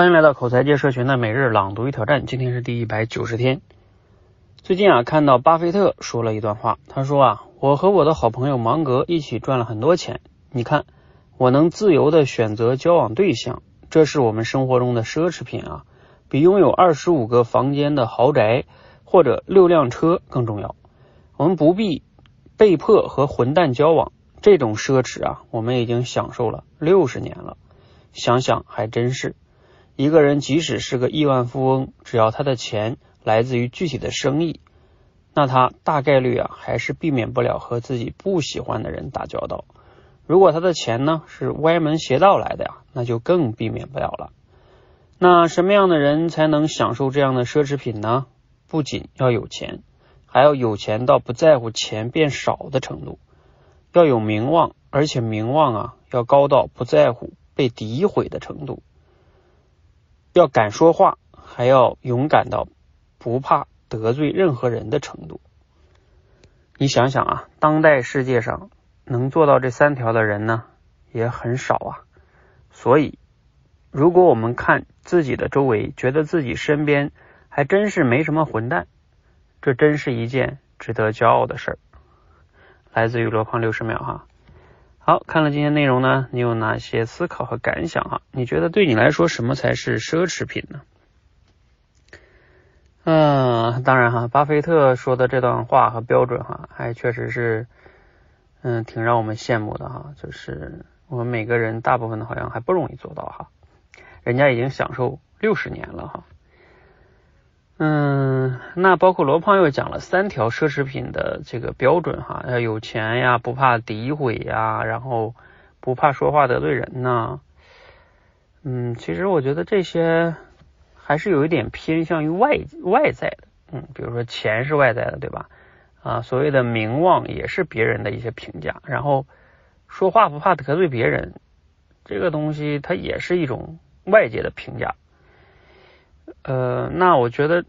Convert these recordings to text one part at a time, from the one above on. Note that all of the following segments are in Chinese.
欢迎来到口才界社群的每日朗读与挑战，今天是第一百九十天。最近啊，看到巴菲特说了一段话，他说啊，我和我的好朋友芒格一起赚了很多钱，你看，我能自由的选择交往对象，这是我们生活中的奢侈品啊，比拥有二十五个房间的豪宅或者六辆车更重要。我们不必被迫和混蛋交往，这种奢侈啊，我们已经享受了六十年了。想想还真是，一个人即使是个亿万富翁，只要他的钱来自于具体的生意，那他大概率啊还是避免不了和自己不喜欢的人打交道。如果他的钱呢是歪门邪道来的呀，那就更避免不了了。那什么样的人才能享受这样的奢侈品呢？不仅要有钱，还要有钱到不在乎钱变少的程度，要有名望，而且名望啊要高到不在乎。被诋毁的程度，要敢说话，还要勇敢到不怕得罪任何人的程度。你想想啊，当代世界上能做到这三条的人呢，也很少啊。所以，如果我们看自己的周围，觉得自己身边还真是没什么混蛋，这真是一件值得骄傲的事儿。来自于罗胖六十秒哈。好，看了今天内容呢，你有哪些思考和感想哈？你觉得对你来说什么才是奢侈品呢？嗯，当然哈，巴菲特说的这段话和标准哈，还确实是嗯挺让我们羡慕的哈。就是我们每个人大部分的好像还不容易做到哈，人家已经享受六十年了哈。嗯，那包括罗胖又讲了三条奢侈品的这个标准哈，要有钱呀，不怕诋毁呀，然后不怕说话得罪人呐。嗯，其实我觉得这些还是有一点偏向于外外在的，嗯，比如说钱是外在的，对吧？啊，所谓的名望也是别人的一些评价，然后说话不怕得罪别人，这个东西它也是一种外界的评价。呃，那我觉得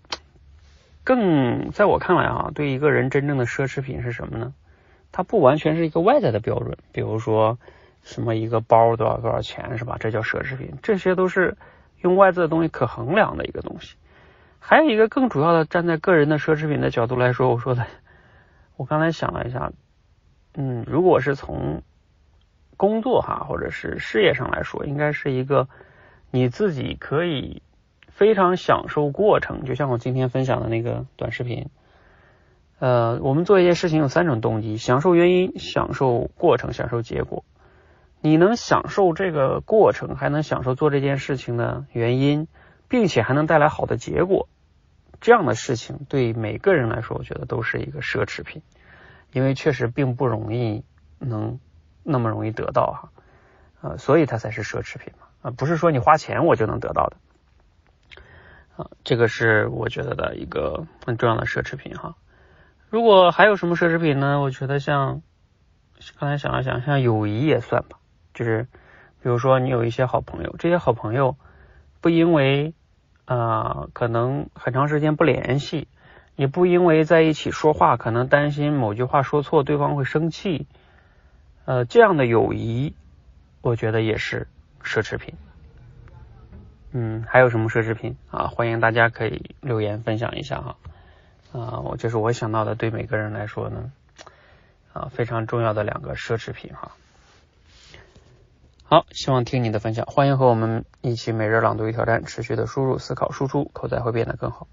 更在我看来啊，对一个人真正的奢侈品是什么呢？它不完全是一个外在的标准，比如说什么一个包多少多少钱是吧？这叫奢侈品，这些都是用外在的东西可衡量的一个东西。还有一个更主要的，站在个人的奢侈品的角度来说，我说的，我刚才想了一下，嗯，如果是从工作哈或者是事业上来说，应该是一个你自己可以。非常享受过程，就像我今天分享的那个短视频。呃，我们做一件事情有三种动机：享受原因、享受过程、享受结果。你能享受这个过程，还能享受做这件事情的原因，并且还能带来好的结果，这样的事情对每个人来说，我觉得都是一个奢侈品，因为确实并不容易能那么容易得到哈，呃，所以它才是奢侈品嘛，啊，不是说你花钱我就能得到的。这个是我觉得的一个很重要的奢侈品哈。如果还有什么奢侈品呢？我觉得像刚才想了想，像友谊也算吧。就是比如说你有一些好朋友，这些好朋友不因为啊可能很长时间不联系，也不因为在一起说话可能担心某句话说错对方会生气，呃这样的友谊，我觉得也是奢侈品。嗯，还有什么奢侈品啊？欢迎大家可以留言分享一下哈。啊，我就是我想到的，对每个人来说呢，啊非常重要的两个奢侈品哈。好，希望听你的分享，欢迎和我们一起每日朗读与挑战，持续的输入、思考、输出，口才会变得更好。